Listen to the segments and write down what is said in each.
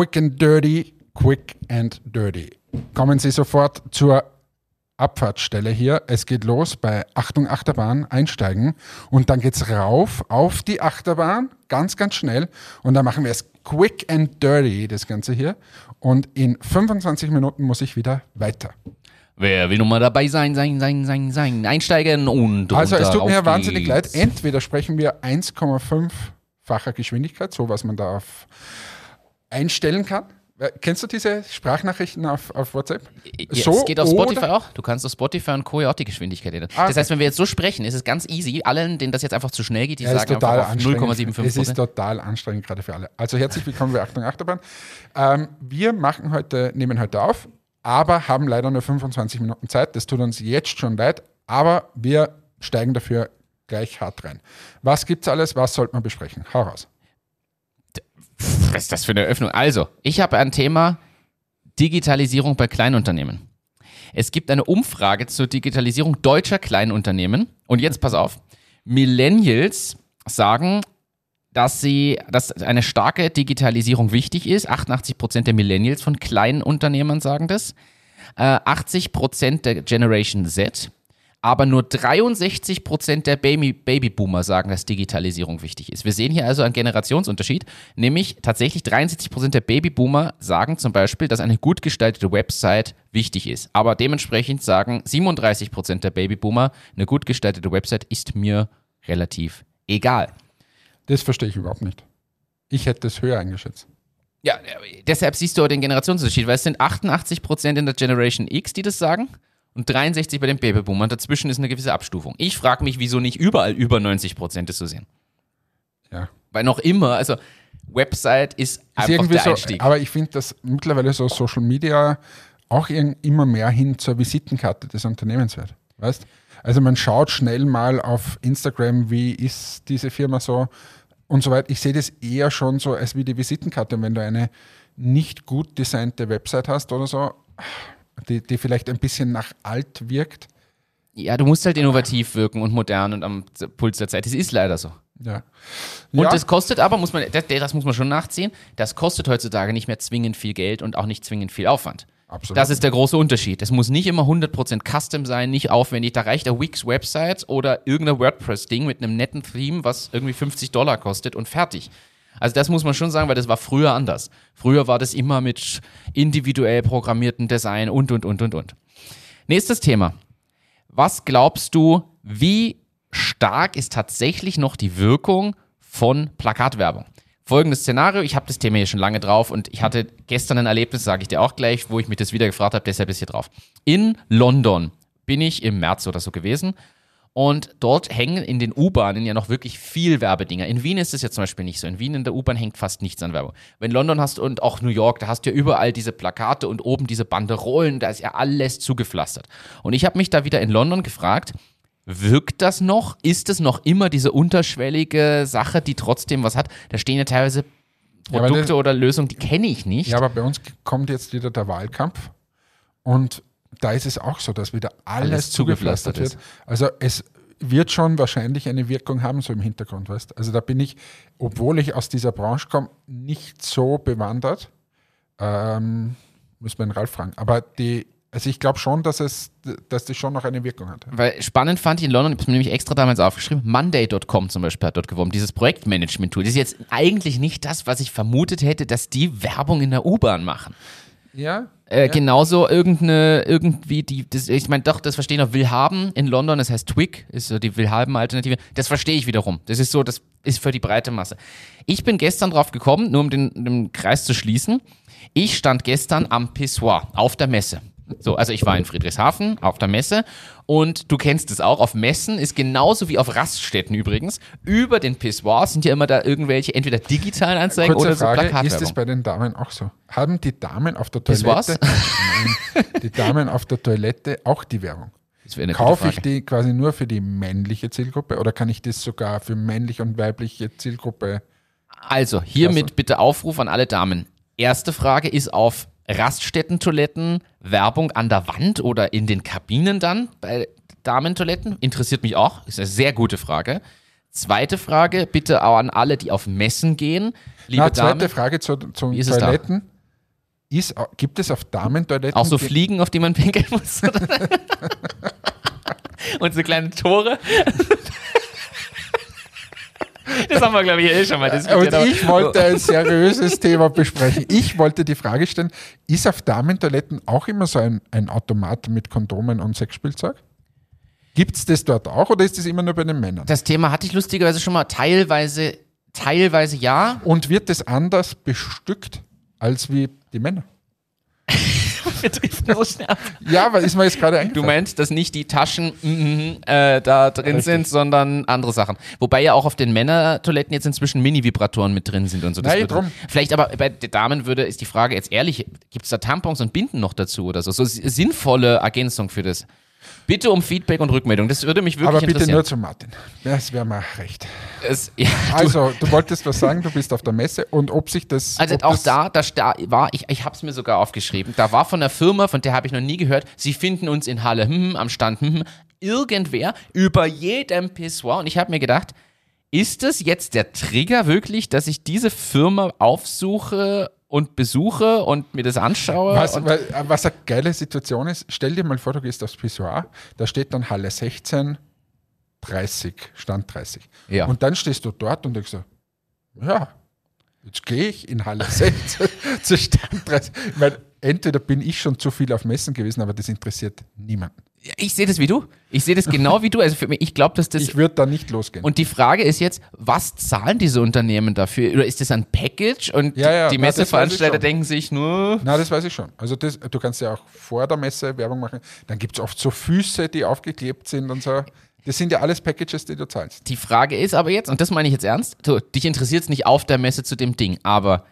Quick and Dirty, Quick and Dirty. Kommen Sie sofort zur Abfahrtsstelle hier. Es geht los bei Achtung Achterbahn, einsteigen und dann geht es rauf auf die Achterbahn, ganz, ganz schnell. Und dann machen wir es quick and dirty, das Ganze hier. Und in 25 Minuten muss ich wieder weiter. Wer will nun mal dabei sein, sein, sein, sein, sein, einsteigen und Also es tut mir wahnsinnig geht's. leid. Entweder sprechen wir 1,5-facher Geschwindigkeit, so was man da auf einstellen kann. Äh, Kennst du diese Sprachnachrichten auf, auf WhatsApp? Ja, es geht auf Spotify auch. Du kannst auf Spotify und Co. auch die Geschwindigkeit ändern. Ah, Das heißt, wenn wir jetzt so sprechen, ist es ganz easy. Allen, denen das jetzt einfach zu schnell geht, die Ja, ist sagen total einfach auf anstrengend. 0,75 Es ist total anstrengend, gerade für alle. Also herzlich willkommen bei Achtung Achterbahn. Ähm, wir machen heute, nehmen heute auf, aber haben leider nur 25 Minuten Zeit. Das tut uns jetzt schon leid, aber wir steigen dafür gleich hart rein. Was gibt's alles? Was sollte man besprechen? Hau raus. Was ist das für eine Eröffnung? Also, ich habe ein Thema Digitalisierung bei Kleinunternehmen. Es gibt eine Umfrage zur Digitalisierung deutscher Kleinunternehmen. Und jetzt pass auf. Millennials sagen, dass sie, dass eine starke Digitalisierung wichtig ist. 88 Prozent der Millennials von kleinen Unternehmern sagen das. Äh, 80 Prozent der Generation Z. Aber nur 63 Prozent der Baby Babyboomer sagen, dass Digitalisierung wichtig ist. Wir sehen hier also einen Generationsunterschied, nämlich tatsächlich 63 Prozent der Babyboomer sagen zum Beispiel, dass eine gut gestaltete Website wichtig ist. Aber dementsprechend sagen 37 Prozent der Babyboomer, eine gut gestaltete Website ist mir relativ egal. Das verstehe ich überhaupt nicht. Ich hätte es höher eingeschätzt. Ja, deshalb siehst du auch den Generationsunterschied, weil es sind 88 Prozent in der Generation X, die das sagen und 63 bei den Babyboomern. Dazwischen ist eine gewisse Abstufung. Ich frage mich, wieso nicht überall über 90 Prozent das zu sehen. Ja. Weil noch immer, also Website ist Ist einfach irgendwie der so, Einstieg. aber ich finde, dass mittlerweile so Social Media auch immer mehr hin zur Visitenkarte des Unternehmens wird. Weißt? Also man schaut schnell mal auf Instagram, wie ist diese Firma so und so weiter. Ich sehe das eher schon so als wie die Visitenkarte. Und wenn du eine nicht gut designte Website hast oder so, die, die vielleicht ein bisschen nach alt wirkt, ja, du musst halt innovativ wirken und modern und am Puls der Zeit. Das ist leider so. ja. Und ja, das kostet aber, muss man, das, das muss man schon nachziehen, das kostet heutzutage nicht mehr zwingend viel Geld und auch nicht zwingend viel Aufwand. absolut. Das ist der große Unterschied. Es muss nicht immer 100% Custom sein, nicht aufwendig. Da reicht eine Wix-Website oder irgendein WordPress-Ding mit einem netten Theme, was irgendwie 50 Dollar kostet und fertig. Also das muss man schon sagen, weil das war früher anders. Früher war das immer mit individuell programmierten Design und, und, und, und, und. Nächstes Thema. Was glaubst du, wie stark ist tatsächlich noch die Wirkung von Plakatwerbung? Folgendes Szenario, ich habe das Thema hier schon lange drauf und ich hatte gestern ein Erlebnis, sage ich dir auch gleich, wo ich mich das wieder gefragt habe, deshalb ist hier drauf. In London bin ich im März oder so gewesen und dort hängen in den U-Bahnen ja noch wirklich viel Werbedinger. In Wien ist es ja zum Beispiel nicht so. In Wien in der U-Bahn hängt fast nichts an Werbung. Wenn London hast und auch New York, da hast du ja überall diese Plakate und oben diese Banderolen, da ist ja alles zugepflastert. Und ich habe mich da wieder in London gefragt, wirkt das noch? Ist es noch immer diese unterschwellige Sache, die trotzdem was hat? Da stehen ja teilweise Ja, Produkte das- oder Lösungen, die kenne ich nicht. Ja, aber bei uns kommt jetzt wieder der Wahlkampf und da ist es auch so, dass wieder alles, Alles zugepflastert wird. Also es wird schon wahrscheinlich eine Wirkung haben, so im Hintergrund, weißt Also da bin ich, obwohl ich aus dieser Branche komme, nicht so bewandert. Ähm, muss man Ralf fragen. Aber die, also ich glaube schon, dass es, dass das schon noch eine Wirkung hat. Weil spannend fand ich in London, ich habe es mir nämlich extra damals aufgeschrieben, Monday.com zum Beispiel hat dort geworben, dieses Projektmanagement-Tool. Das ist jetzt eigentlich nicht das, was ich vermutet hätte, dass die Werbung in der U-Bahn machen. Ja? Äh, ja. Genauso irgendeine, irgendwie die, das, ich meine, doch, das verstehen auch Willhaben in London, das heißt Twig, ist so die Willhaben-Alternative. Das verstehe ich wiederum. Das ist so, das ist für die breite Masse. Ich bin gestern drauf gekommen, nur um den, den Kreis zu schließen. Ich stand gestern am Pissoir auf der Messe. So, also ich war in Friedrichshafen auf der Messe und du kennst es auch, auf Messen ist genauso wie auf Raststätten übrigens, über den Pissoirs sind ja immer da irgendwelche entweder digitalen Anzeigen Kurze oder so Frage, ist es bei den Damen auch so? Haben die Damen auf der Das? Toilette, nein, die Damen auf der Toilette auch die Werbung? Das Kaufe ich Frage. die quasi nur für die männliche Zielgruppe oder kann ich das sogar für männliche und weibliche Zielgruppe? Also, hiermit Klasse. bitte Aufruf an alle Damen. Erste Frage ist auf Raststättentoiletten Werbung an der Wand oder in den Kabinen dann bei Damentoiletten? Interessiert mich auch. Ist eine sehr gute Frage. Zweite Frage, bitte auch an alle, die auf Messen gehen. Liebe Na, zweite Damen, Frage zu, zum ist? Toiletten. ist, gibt es auf Damentoiletten... Auch so Fliegen, auf die man pinkeln muss. Und so kleine Tore. Das haben wir, glaube ich, eh schon mal Und diskutiert. aber- ich wollte ein seriöses Thema besprechen. Ich wollte die Frage stellen, ist auf Damentoiletten auch immer so ein, ein Automat mit Kondomen und Sexspielzeug? Gibt es das dort auch oder ist das immer nur bei den Männern? Das Thema hatte ich lustigerweise schon mal teilweise, teilweise ja. Und wird das anders bestückt als wie die Männer? Wir driften so schnell ab. Ja, aber ist mir jetzt gerade Du eingefallen. meinst, dass nicht die Taschen mhm, äh, da drin Richtig. sind, sondern andere Sachen. Wobei ja auch auf den Männertoiletten jetzt inzwischen Mini-Vibratoren mit drin sind und so. Das Nein, drum. Vielleicht aber bei den Damen würde, ist die Frage jetzt ehrlich, gibt es da Tampons und Binden noch dazu oder so? So si- sinnvolle Ergänzung für das. Bitte um Feedback und Rückmeldung. Das würde mich wirklich aber bitte interessieren. nur zu Martin. Das wäre mir recht. Es, ja, du, Also, du wolltest was sagen, du bist auf der Messe und ob sich das. Also auch das, da, da sta- war, ich, ich habe es mir sogar aufgeschrieben, da war von einer Firma, von der habe ich noch nie gehört, sie finden uns in Halle, hm, am Stand, hm, irgendwer über jedem Pissoir. Und ich habe mir gedacht, ist das jetzt der Trigger wirklich, dass ich diese Firma aufsuche und besuche und mir das anschaue? Was, weil, was eine geile Situation ist, stell dir mal vor, du gehst aufs Pissoir, da steht dann Halle 16, 30, Stand 30. Ja. Und dann stehst du dort und denkst so, ja, jetzt gehe ich in Halle 16 zu Stand 30. Ich meine, entweder bin ich schon zu viel auf Messen gewesen, aber das interessiert niemanden. Ich sehe das wie du. Ich sehe das genau wie du. Also für mich, ich glaube, dass das Ich würde da nicht losgehen. Und die Frage ist jetzt, was zahlen diese Unternehmen dafür? Oder ist das ein Package? Und Ja, ja, die na, Messeveranstalter denken sich nur, Na, das weiß ich schon. Also das, du kannst ja auch vor der Messe Werbung machen. Dann gibt es oft so Füße, die aufgeklebt sind und so. Das sind ja alles Packages, die du zahlst. Die Frage ist aber jetzt, und das meine ich jetzt ernst, so, dich interessiert es nicht auf der Messe zu dem Ding, aber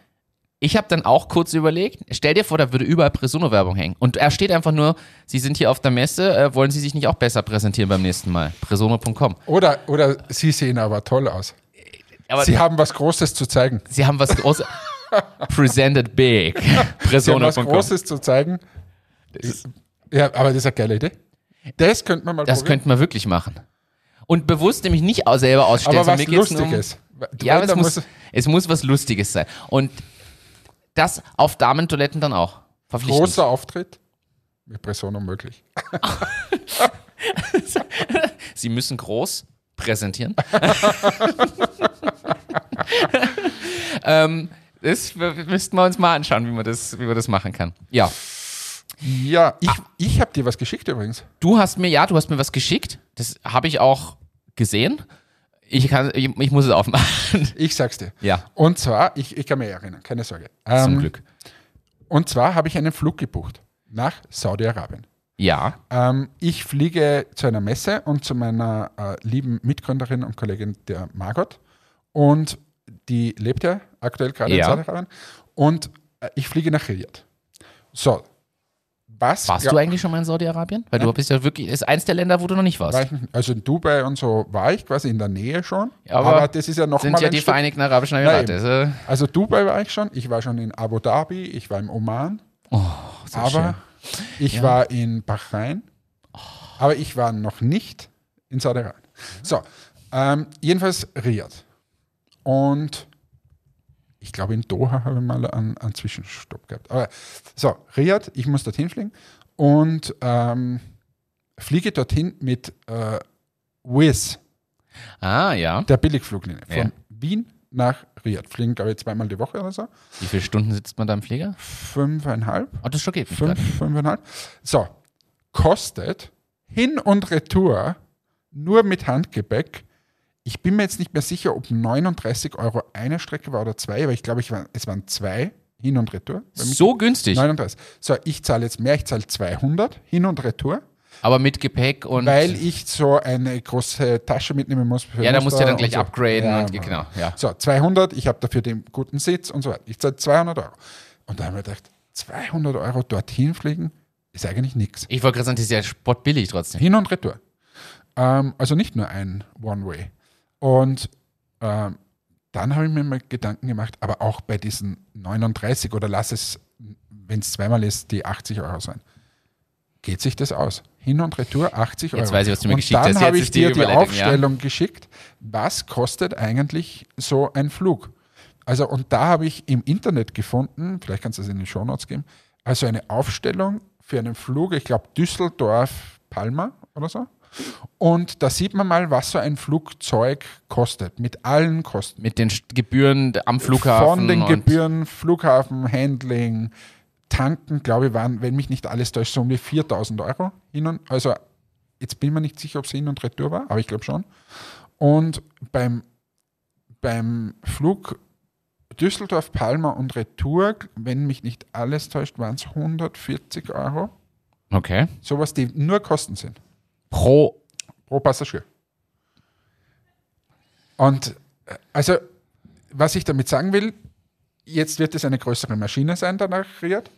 ich habe dann auch kurz überlegt, stell dir vor, da würde überall Presono-Werbung hängen. Und er steht einfach nur, Sie sind hier auf der Messe, äh, wollen Sie sich nicht auch besser präsentieren beim nächsten Mal? Presono.com. Oder, oder sie sehen aber toll aus. Aber Sie haben was Großes zu zeigen. Sie haben was Großes. Presented big. Sie haben was. Großes zu zeigen. Ja, aber das ist eine geile Idee. Das könnte man mal Das probieren. könnten wir wirklich machen. Und bewusst nämlich nicht selber ausstellen, aber was um- Lustiges. Du- Ja, aber es muss, es muss was Lustiges sein. Und das auf Damentoiletten dann auch. Verpflichtend. großer Auftritt mit Presono möglich. Sie müssen groß präsentieren. ähm, das müssten wir uns mal anschauen, wie man das, wie man das machen kann. Ja. Ja, ich, ich habe dir was geschickt übrigens. Du hast mir, ja, du hast mir was geschickt. Das habe ich auch gesehen. Ich, kann, ich, ich muss es aufmachen. Ich sag's dir. Ja, Und zwar, ich, ich kann mich erinnern, keine Sorge. zum Ähm, Glück. Und zwar habe ich einen Flug gebucht nach Saudi-Arabien. Ja. Ähm, ich fliege zu einer Messe und zu meiner äh, lieben Mitgründerin und Kollegin, der Margot. Und die lebt ja aktuell gerade Ja. in Saudi-Arabien. Und äh, ich fliege nach Riyadh. So. Was Warst ja, du eigentlich schon mal in Saudi-Arabien? Weil du bist ja wirklich, ist eins der Länder, wo du noch nicht warst. also in Dubai und so war ich quasi in der Nähe schon. Ja, aber das ist ja noch sind mal ja die Stück- Vereinigten Arabischen Ja, Emirate. Also, Also Dubai war ich schon. Ich war schon in Abu Dhabi. Ich war im Oman. oh, so aber schön. ich Ja. war in Bahrain, aber ich war noch nicht in Saudi-Arabien. So, ähm, jedenfalls Riyadh. Und ich glaube, in Doha habe ich mal einen, einen Zwischenstopp gehabt. Aber so, Riyadh, ich muss dorthin fliegen und ähm, fliege dorthin mit äh, Wizz, Ah, ja. der Billigfluglinie, von Ja. Wien nach Riyadh. Fliegen, glaube ich, zweimal die Woche oder so. Wie viele Stunden sitzt man da im Flieger? Fünfeinhalb. Oh, das schockiert mich Fünf, fünfeinhalb. So, kostet hin und retour nur mit Handgepäck. Ich bin mir jetzt nicht mehr sicher, ob 39 Euro eine Strecke war oder zwei, aber ich glaube, ich war, es waren zwei hin und retour. So günstig, 39. So, ich zahle jetzt mehr, ich zahle 200 hin und retour, aber mit Gepäck und. weil ich so eine große Tasche mitnehmen muss. Ja, da musst du ja dann gleich so. upgraden Ja, und genau, ja. So, 200, ich habe dafür den guten Sitz und so weiter. Ich zahle 200 Euro. Und da haben wir gedacht, 200 Euro dorthin fliegen ist eigentlich nichts. Ich wollte gerade sagen, das ist ja spottbillig trotzdem. Hin und retour. Ähm, also nicht nur ein One-Way. Und ähm, dann habe ich mir mal Gedanken gemacht, aber auch bei diesen 39 oder lass es, wenn es zweimal ist, die 80 Euro sein. Geht sich das aus? Hin und retour 80 Euro. Jetzt weiß ich, was du mir und geschickt dann hast. Jetzt habe ich die dir die Überleitung, ja. Aufstellung geschickt. Was kostet eigentlich so ein Flug? Also, und da habe ich im Internet gefunden, vielleicht kannst du es in die Shownotes geben, also eine Aufstellung für einen Flug, ich glaube Düsseldorf-Palma oder so. Und da sieht man mal, was so ein Flugzeug kostet, mit allen Kosten. Mit den Gebühren am Flughafen. Von den Gebühren, Flughafen, Handling, Tanken, glaube ich, waren, wenn mich nicht alles täuscht, so um die 4000 Euro hin und, also jetzt bin ich mir nicht sicher, ob es hin und retour war, aber ich glaube schon. Und beim, beim Flug Düsseldorf, Palma und Retour, wenn mich nicht alles täuscht, waren es 140 Euro. Okay. Sowas, die nur Kosten sind Pro. pro Passagier. Und äh, also, was ich damit sagen will, jetzt wird es eine größere Maschine sein, danach Riyadh.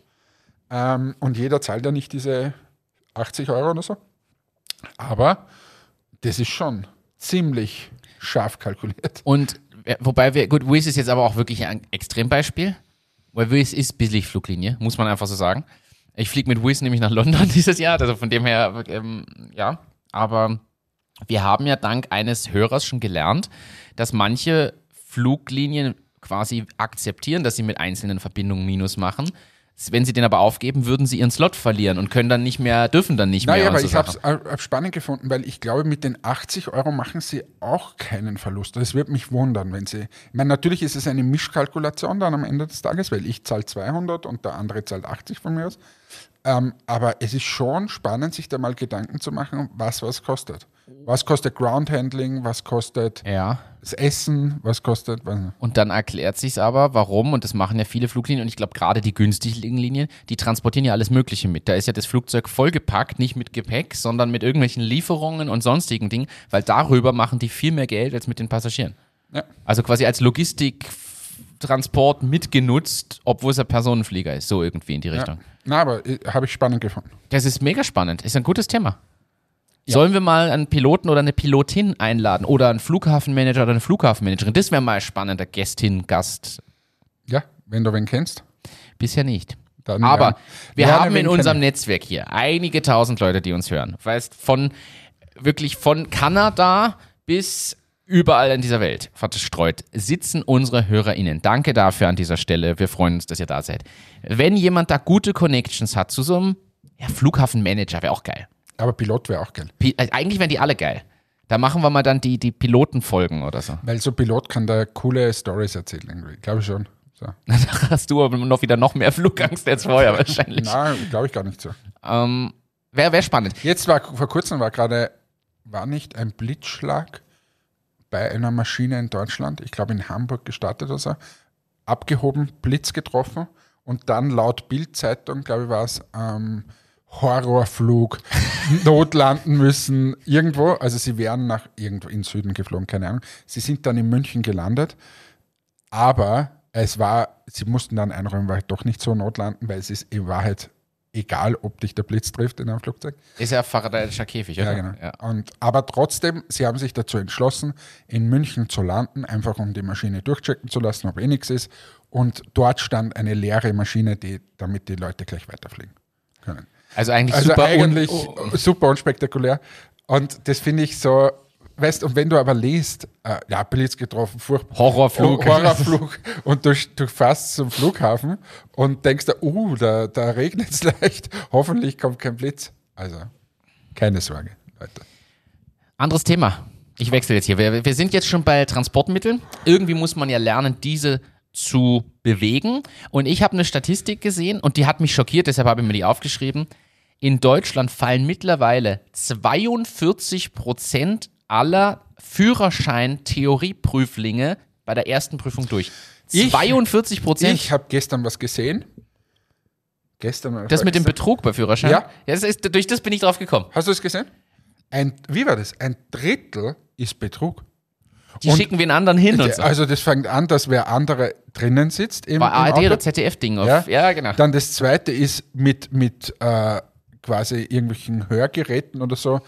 Ähm, und jeder zahlt ja nicht diese 80 Euro oder so. Aber das ist schon ziemlich scharf kalkuliert. Und äh, wobei wir, gut, Wizz ist jetzt aber auch wirklich ein Extrembeispiel. Weil Wizz ist Billigfluglinie, muss man einfach so sagen. Ich fliege mit Wizz nämlich nach London dieses Jahr, also von dem her, ähm, ja. Aber wir haben ja dank eines Hörers schon gelernt, dass manche Fluglinien quasi akzeptieren, dass sie mit einzelnen Verbindungen Minus machen. Wenn sie den aber aufgeben, würden sie ihren Slot verlieren und können dann nicht mehr, dürfen dann nicht Naja, mehr. und aber so ich habe es spannend gefunden, weil ich glaube, mit den 80 Euro machen sie auch keinen Verlust. Das wird mich wundern, wenn sie. Ich meine, natürlich ist es eine Mischkalkulation dann am Ende des Tages, weil ich zahle 200 und der andere zahlt 80 von mir aus. Ähm, aber es ist schon spannend, sich da mal Gedanken zu machen, was was kostet. Was kostet Groundhandling, was kostet Ja. Das Essen, was kostet. Was, Und dann erklärt sich aber, warum, und das machen ja viele Fluglinien, und ich glaube gerade die günstigen Linien, die transportieren ja alles Mögliche mit. Da ist ja das Flugzeug vollgepackt, nicht mit Gepäck, sondern mit irgendwelchen Lieferungen und sonstigen Dingen, weil darüber machen die viel mehr Geld als mit den Passagieren. ja. Also quasi als Logistiktransport mitgenutzt, obwohl es ein Personenflieger ist, so irgendwie in die Richtung. ja. Na, aber äh, habe ich spannend gefunden. Das ist mega spannend, ist ein gutes Thema. Sollen wir mal einen Piloten oder eine Pilotin einladen oder einen Flughafenmanager oder eine Flughafenmanagerin? Das wäre mal ein spannender Gästin, Gast. Ja, wenn du wen kennst. Bisher nicht. Dann Aber ja. wir Gerne haben in unserem kennen. Netzwerk hier einige tausend Leute, die uns hören. Weißt, von wirklich von Kanada bis überall in dieser Welt verstreut sitzen unsere HörerInnen. Danke dafür an dieser Stelle. Wir freuen uns, dass ihr da seid. Wenn jemand da gute Connections hat zu so einem ja, Flughafenmanager, wäre auch geil. Aber Pilot wäre auch geil. Pi also eigentlich wären die alle geil. Da machen wir mal dann die, die Pilotenfolgen oder so. Weil so Pilot kann da coole Stories erzählen, irgendwie. Glaube ich schon. So. Da hast du aber noch wieder noch mehr Flugangst als vorher wahrscheinlich. Nein, glaube ich gar nicht so. Ähm, Wäre wär spannend. Jetzt war vor kurzem war gerade, war nicht ein Blitzschlag bei einer Maschine in Deutschland, ich glaube in Hamburg gestartet oder so, abgehoben, Blitz getroffen und dann laut Bildzeitung, glaube ich, war es ähm, Horrorflug, notlanden müssen irgendwo. Also sie wären nach irgendwo in Süden geflogen, keine Ahnung. Sie sind dann in München gelandet, aber es war, sie mussten dann einräumen, weil doch nicht so notlanden, weil es ist in Wahrheit egal, ob dich der Blitz trifft in einem Flugzeug. Ist ja Faradayischer Käfig, oder? Ja, genau. Ja. Und, aber trotzdem, sie haben sich dazu entschlossen, in München zu landen, einfach um die Maschine durchchecken zu lassen, ob eh nichts ist. Und dort stand eine leere Maschine, die, damit die Leute gleich weiterfliegen können. Also eigentlich Also super. eigentlich un- super unspektakulär. Und das finde ich so, weißt und wenn du aber liest, äh, ja, Blitz getroffen, furchtbar. Horrorflug. Horrorflug und du, du fährst zum Flughafen und denkst, da, uh, da, da regnet es leicht, hoffentlich kommt kein Blitz. Also, keine Sorge, Leute. Anderes Thema. Ich wechsle jetzt hier. Wir, wir sind jetzt schon bei Transportmitteln. Irgendwie muss man ja lernen, diese zu bewegen. Und ich habe eine Statistik gesehen und die hat mich schockiert, deshalb habe ich mir die aufgeschrieben. In Deutschland fallen mittlerweile 42 Prozent aller Führerschein-Theorieprüflinge bei der ersten Prüfung durch. Ich- 42 Prozent. Ich habe gestern was gesehen. Gestern Das mit dem. Betrug bei Führerschein? Ja. das ist, durch das bin ich drauf gekommen. Hast du es gesehen? Ein, wie war das? Ein Drittel ist Betrug. Die Und- schicken wen anderen hin und so. Also das fängt an, dass wer andere drinnen sitzt im, Bei im ARD Auto. oder ZDF-Ding. Ja. ja, genau. Dann das zweite ist mit, mit äh, quasi irgendwelchen Hörgeräten oder so,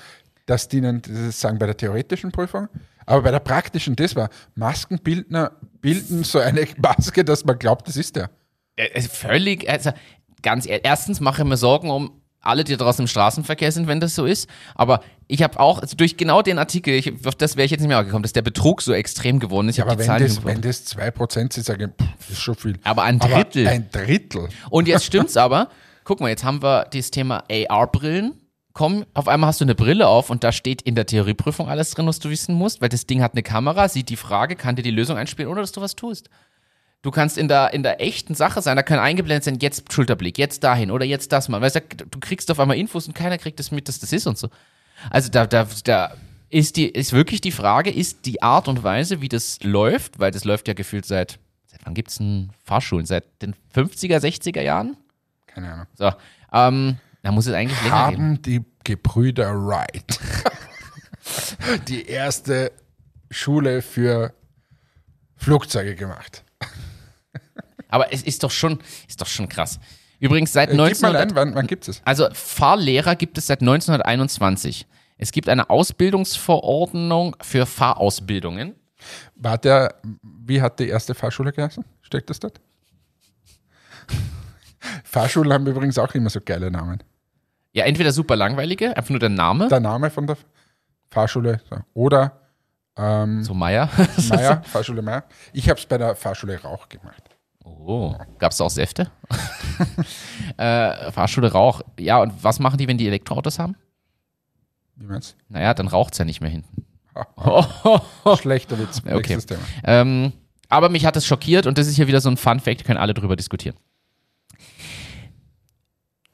dass die ihnen, das sagen bei der theoretischen Prüfung, aber bei der praktischen, das war, Maskenbildner bilden so eine Maske, dass man glaubt, das ist der. Äh, völlig, also ganz ehrlich, erstens mache ich mir Sorgen um alle, die draußen im Straßenverkehr sind, wenn das so ist. Aber ich habe auch, also durch genau den Artikel, ich, auf das wäre ich jetzt nicht mehr gekommen, dass der Betrug so extrem geworden ist. Ich Ja, aber wenn das, wenn das 2% sind, sage ich, pff, ist schon viel. Aber ein Drittel. ein Drittel. Und jetzt stimmt's aber. Guck mal, jetzt haben wir dieses Thema AR-Brillen. Komm, auf einmal hast du eine Brille auf und da steht in der Theorieprüfung alles drin, was du wissen musst, weil das Ding hat eine Kamera, sieht die Frage, kann dir die Lösung einspielen, ohne dass du was tust. Du kannst in der, in der echten Sache sein, da kann eingeblendet sein, jetzt Schulterblick, jetzt dahin oder jetzt das mal. Weißt du, du kriegst auf einmal Infos und keiner kriegt das mit, dass das ist und so. Also da, da, da ist die, ist wirklich die Frage, ist die Art und Weise, wie das läuft, weil das läuft ja gefühlt seit, seit wann gibt's denn Fahrschulen? Seit den 50er, 60er Jahren? Keine Ahnung. So, ähm, da muss es eigentlich länger geben. Haben die Gebrüder Wright die erste Schule für Flugzeuge gemacht. Aber es ist doch schon, ist doch schon krass. Übrigens seit Äh, Gib mal 1900, ein, wann, wann gibt es? also Fahrlehrer gibt es seit 1921. Es gibt eine Ausbildungsverordnung für Fahrausbildungen. War der, wie hat die erste Fahrschule geheißen? Steckt das dort? Fahrschulen haben übrigens auch immer so geile Namen. Ja, entweder super langweilige, einfach nur der Name, Der Name von der Fahrschule so. oder ähm, so Meier. Meier, Fahrschule Meier. Ich habe es bei der Fahrschule Rauch gemacht. Oh, gab's da auch Säfte? äh, Fahrschule Rauch. Ja, und was machen die, wenn die Elektroautos haben? Wie meinst Naja, dann raucht's ja nicht mehr hinten. du? Schlechter Witz. Okay. Ähm, aber mich hat es schockiert und das ist hier wieder so ein Fun Fact, können alle drüber diskutieren.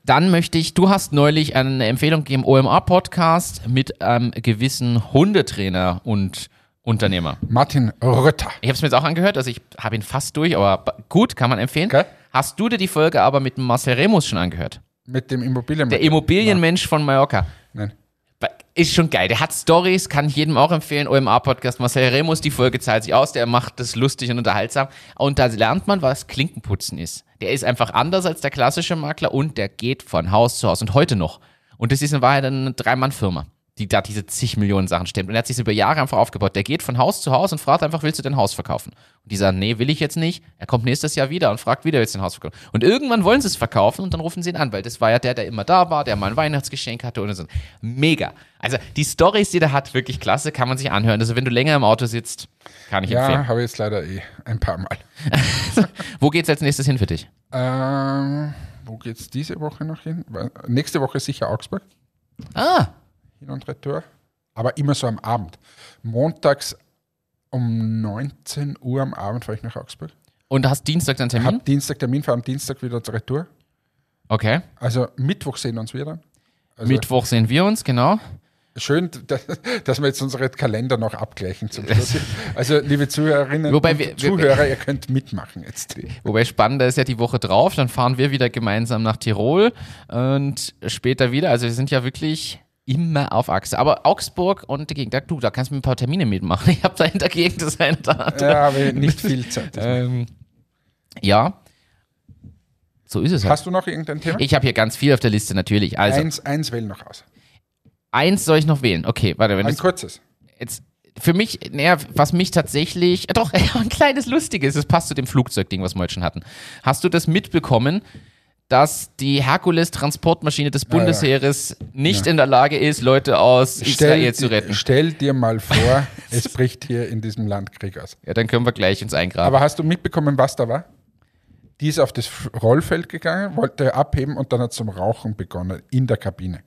Dann möchte ich, du hast neulich eine Empfehlung gegeben, OMA-Podcast mit einem gewissen Hundetrainer und Unternehmer. Martin Rötter. Ich habe es mir jetzt auch angehört, also ich habe ihn fast durch, aber gut, kann man empfehlen. Okay. Hast du dir die Folge aber mit Marcel Remus schon angehört? Mit dem Immobilien. Der Immobilienmensch von Mallorca. Nein. Ist schon geil. Der hat Stories, kann ich jedem auch empfehlen. OMA-Podcast. Marcel Remus, die Folge zahlt sich aus. Der macht das lustig und unterhaltsam. Und da lernt man, was Klinkenputzen ist. Der ist einfach anders als der klassische Makler und der geht von Haus zu Haus und heute noch. Und das ist in Wahrheit eine Drei-Mann-Firma, die da diese zig Millionen Sachen stemmt. Und er hat sich über Jahre einfach aufgebaut. Der geht von Haus zu Haus und fragt einfach, willst du dein Haus verkaufen? Und die sagen, nee, will ich jetzt nicht. Er kommt nächstes Jahr wieder und fragt wieder, willst du dein Haus verkaufen? Und irgendwann wollen sie es verkaufen und dann rufen sie ihn an, weil das war ja der, der immer da war, der mal ein Weihnachtsgeschenk hatte und so. Mega. Also die Stories, die der hat, wirklich klasse, kann man sich anhören. Also wenn du länger im Auto sitzt, kann ich empfehlen. Ja, habe ich jetzt leider eh ein paar Mal. Wo geht's als nächstes hin für dich? Ähm, wo geht's diese Woche noch hin? Nächste Woche sicher Augsburg. Ah, Hin und Retour. Aber immer so am Abend. Montags um 19 Uhr am Abend fahre ich nach Augsburg. und du hast Dienstag deinen Termin? Hab Dienstag Termin, fahre am Dienstag wieder zur Retour. Okay. Also Mittwoch sehen wir uns wieder. Also Mittwoch sehen wir uns, genau. Schön, dass, dass wir jetzt unsere Kalender noch abgleichen zum Schluss. Also, liebe Zuhörerinnen Wobei wir- Zuhörer, ihr könnt mitmachen jetzt. Wobei spannender ist ja die Woche drauf, dann fahren wir wieder gemeinsam nach Tirol und später wieder. Also wir sind ja wirklich immer auf Achse. Aber Augsburg und die Gegend, da, du, da kannst du mir ein paar Termine mitmachen. Ich habe da in der Gegend das eine oder andere. Ja, aber nicht viel Zeit. Ähm, ja, so ist es halt. Hast du noch irgendein Thema? Ich habe hier ganz viel auf der Liste natürlich. Also, eins, eins wählen noch aus. eins soll ich noch wählen. Okay, warte, wenn Ein das kurzes. jetzt für mich, naja, was mich tatsächlich, doch, ein kleines Lustiges, das passt zu dem Flugzeugding, was wir heute schon hatten. Hast du das mitbekommen, dass die Herkules-Transportmaschine des Bundesheeres nicht in der Lage ist, Leute aus Israel zu retten? stell dir mal vor, es bricht hier in diesem Land Krieg aus. Ja, dann können wir gleich uns eingraben. Aber hast du mitbekommen, was da war? Die ist auf das Rollfeld gegangen, wollte abheben und dann hat zum Rauchen begonnen in der Kabine.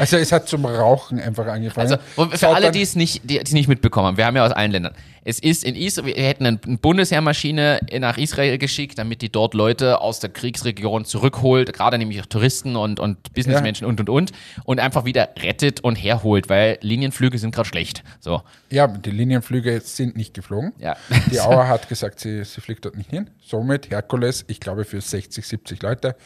Also es hat zum Rauchen einfach angefangen. Also für alle, die es nicht, die es nicht mitbekommen haben, wir haben ja aus allen Ländern. Es ist in Israel, wir hätten eine Bundesheermaschine nach Israel geschickt, damit die dort Leute aus der Kriegsregion zurückholt, gerade nämlich auch Touristen und, und Businessmenschen und und und und einfach wieder rettet und herholt, weil Linienflüge sind gerade schlecht. So, Ja, die Linienflüge sind nicht geflogen. ja. Die Auer hat gesagt, sie, sie fliegt dort nicht hin. Somit Herkules, ich glaube für 60, 70 Leute,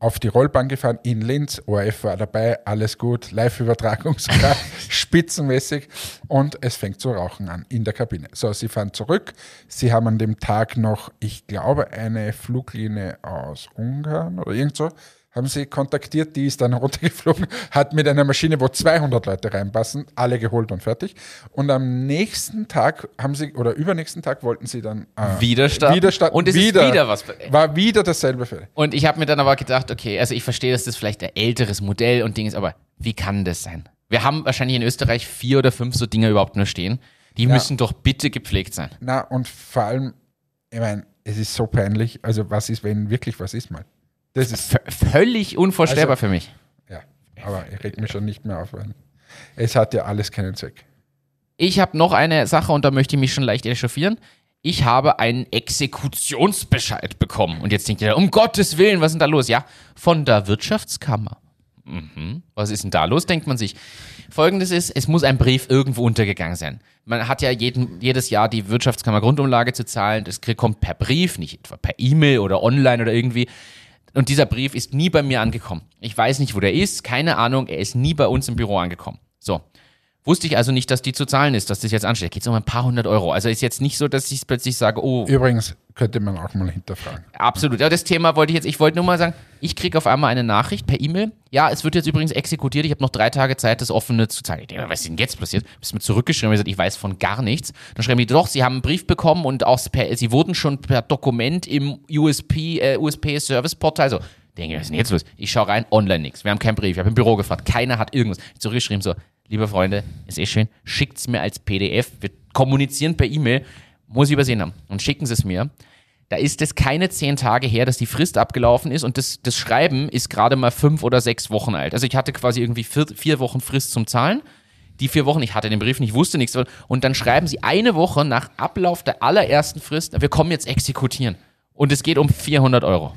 auf die Rollbahn gefahren in Linz. ORF war dabei, alles gut, Live-Übertragung sogar, spitzenmäßig. Und es fängt zu rauchen an in der Kabine. So, sie fahren zurück. Sie haben an dem Tag noch, ich glaube, eine Fluglinie aus Ungarn oder irgend so haben sie kontaktiert, die ist dann runtergeflogen, hat mit einer Maschine, wo 200 Leute reinpassen, alle geholt und fertig. Und am nächsten Tag haben sie, oder übernächsten Tag wollten sie dann äh, Widerstand. Widerstand Und es wieder, ist wieder was. War wieder dasselbe Feld. Und ich habe mir dann aber gedacht, okay, also ich verstehe, dass das vielleicht ein älteres Modell und Ding ist, aber wie kann das sein? Wir haben wahrscheinlich in Österreich vier oder fünf so Dinger überhaupt nur stehen. Die müssen doch bitte gepflegt sein. Na, und vor allem, ich meine, es ist so peinlich. Also, was ist, wenn wirklich was ist mal? Das ist, völlig unvorstellbar Also- für mich. ja, aber ich reg mich schon nicht mehr auf, es hat ja alles keinen Zweck. Ich habe noch eine Sache und da möchte ich mich schon leicht echauffieren. Ich habe einen Exekutionsbescheid bekommen. Und jetzt denkt ihr, um Gottes Willen, was ist denn da los? Ja, von der Wirtschaftskammer. Mhm. Was ist denn da los, denkt man sich. Folgendes ist, es muss ein Brief irgendwo untergegangen sein. Man hat ja jeden, jedes Jahr die Wirtschaftskammer Grundumlage zu zahlen. Das kommt per Brief, nicht etwa per E-Mail oder online oder irgendwie. Und dieser Brief ist nie bei mir angekommen. Ich weiß nicht, wo der ist, keine Ahnung, er ist nie bei uns im Büro angekommen. So. Wusste ich also nicht, dass die zu zahlen ist, dass das jetzt ansteht. Geht es um ein paar hundert Euro. Also ist jetzt nicht so, dass ich plötzlich sage, oh, Übrigens könnte man auch mal hinterfragen. absolut. Ja, das Thema wollte ich jetzt, ich wollte nur mal sagen, ich kriege auf einmal eine Nachricht per E-Mail. Ja, es wird jetzt übrigens exekutiert. Ich habe noch drei Tage Zeit, das offene zu zahlen. Ich denke, was ist denn jetzt passiert? Bist mir zurückgeschrieben gesagt, ich weiß von gar nichts. Dann schreiben die, doch, sie haben einen Brief bekommen und auch per, sie wurden schon per Dokument im USP, äh, USP Service Portal. So, denke, was ist denn jetzt los? Ich schaue rein, online nichts. Wir haben keinen Brief. Ich habe im Büro gefragt. Keiner hat irgendwas. Ich zurückgeschrieben, so, liebe Freunde, ist eh schön, schickt's mir als PDF. Wir kommunizieren per E-Mail. Muss ich übersehen haben. Und schicken sie es mir. Da ist es keine zehn Tage her, dass die Frist abgelaufen ist und das, das Schreiben ist gerade mal fünf oder sechs Wochen alt. Also ich hatte quasi irgendwie vier, vier Wochen Frist zum Zahlen. Die vier Wochen, ich hatte den Brief nicht, wusste nichts. Und dann schreiben sie eine Woche nach Ablauf der allerersten Frist, wir kommen jetzt exekutieren. Und es geht um 400 Euro.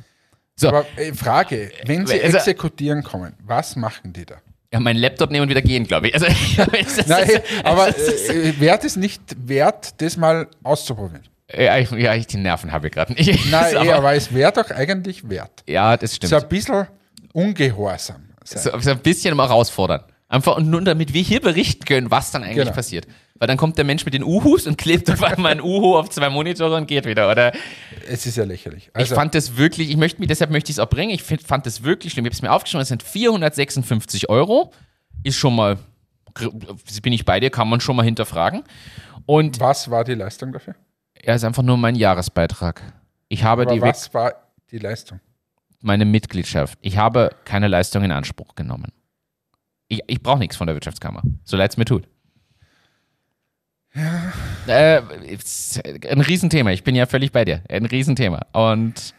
So, Aber äh, Frage, wenn sie Also- exekutieren kommen, was machen die da? ja, meinen Laptop nehmen und wieder gehen, glaube ich. Also, Nein, aber äh, wäre es nicht wert, das mal auszuprobieren? Ja, ich, ja, ich die Nerven habe ich gerade nicht. Nein, aber, aber es wäre doch eigentlich wert. ja, das stimmt. So ein bisschen ungehorsam so, so ein bisschen mal herausfordern. Einfach und nur damit wir hier berichten können, was dann eigentlich Genau. passiert. Weil dann kommt der Mensch mit den Uhus und klebt auf einmal ein Uhu auf zwei Monitore und geht wieder. Oder Es ist ja lächerlich. Also, ich fand das wirklich, ich möchte mich, deshalb möchte ich es auch bringen. Ich find, fand das wirklich schlimm. Ich habe es mir aufgeschrieben, es sind 456 Euro. Ist schon mal, bin ich bei dir, kann man schon mal hinterfragen. Und was war die Leistung dafür? Er ist einfach nur mein Jahresbeitrag. Ich habe Aber die, was war die Leistung? meine Mitgliedschaft. Ich habe keine Leistung in Anspruch genommen. Ich, ich brauche nichts von der Wirtschaftskammer, so leid es mir tut. Äh, ist ein Riesenthema. Ich bin ja völlig bei dir. Ein Riesenthema. Und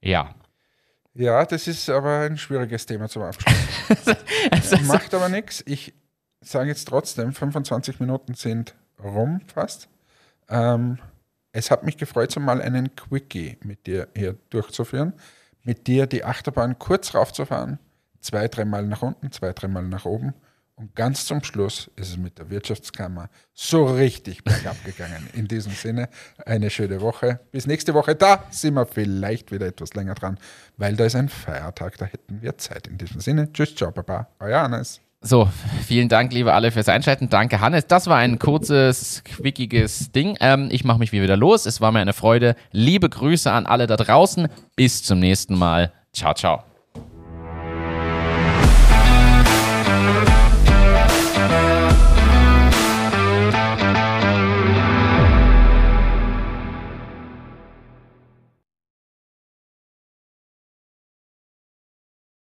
ja. Ja, das ist aber ein schwieriges Thema zum Abschluss. Macht aber nichts. Ich sage jetzt trotzdem, 25 Minuten sind rum fast. Ähm, es hat mich gefreut, so mal einen Quickie mit dir hier durchzuführen. Mit dir die Achterbahn kurz raufzufahren, zwei, dreimal nach unten, zwei, dreimal nach oben. Und ganz zum Schluss ist es mit der Wirtschaftskammer so richtig bergab gegangen. In diesem Sinne, eine schöne Woche. Bis nächste Woche. Da sind wir vielleicht wieder etwas länger dran, weil da ist ein Feiertag, da hätten wir Zeit. In diesem Sinne, tschüss, ciao, baba, euer Hannes. So, vielen Dank, liebe alle, fürs Einschalten. Danke, Hannes. Das war ein kurzes, quickiges Ding. Ähm, ich mache mich wieder los. Es war mir eine Freude. Liebe Grüße an alle da draußen. Bis zum nächsten Mal. Ciao, ciao.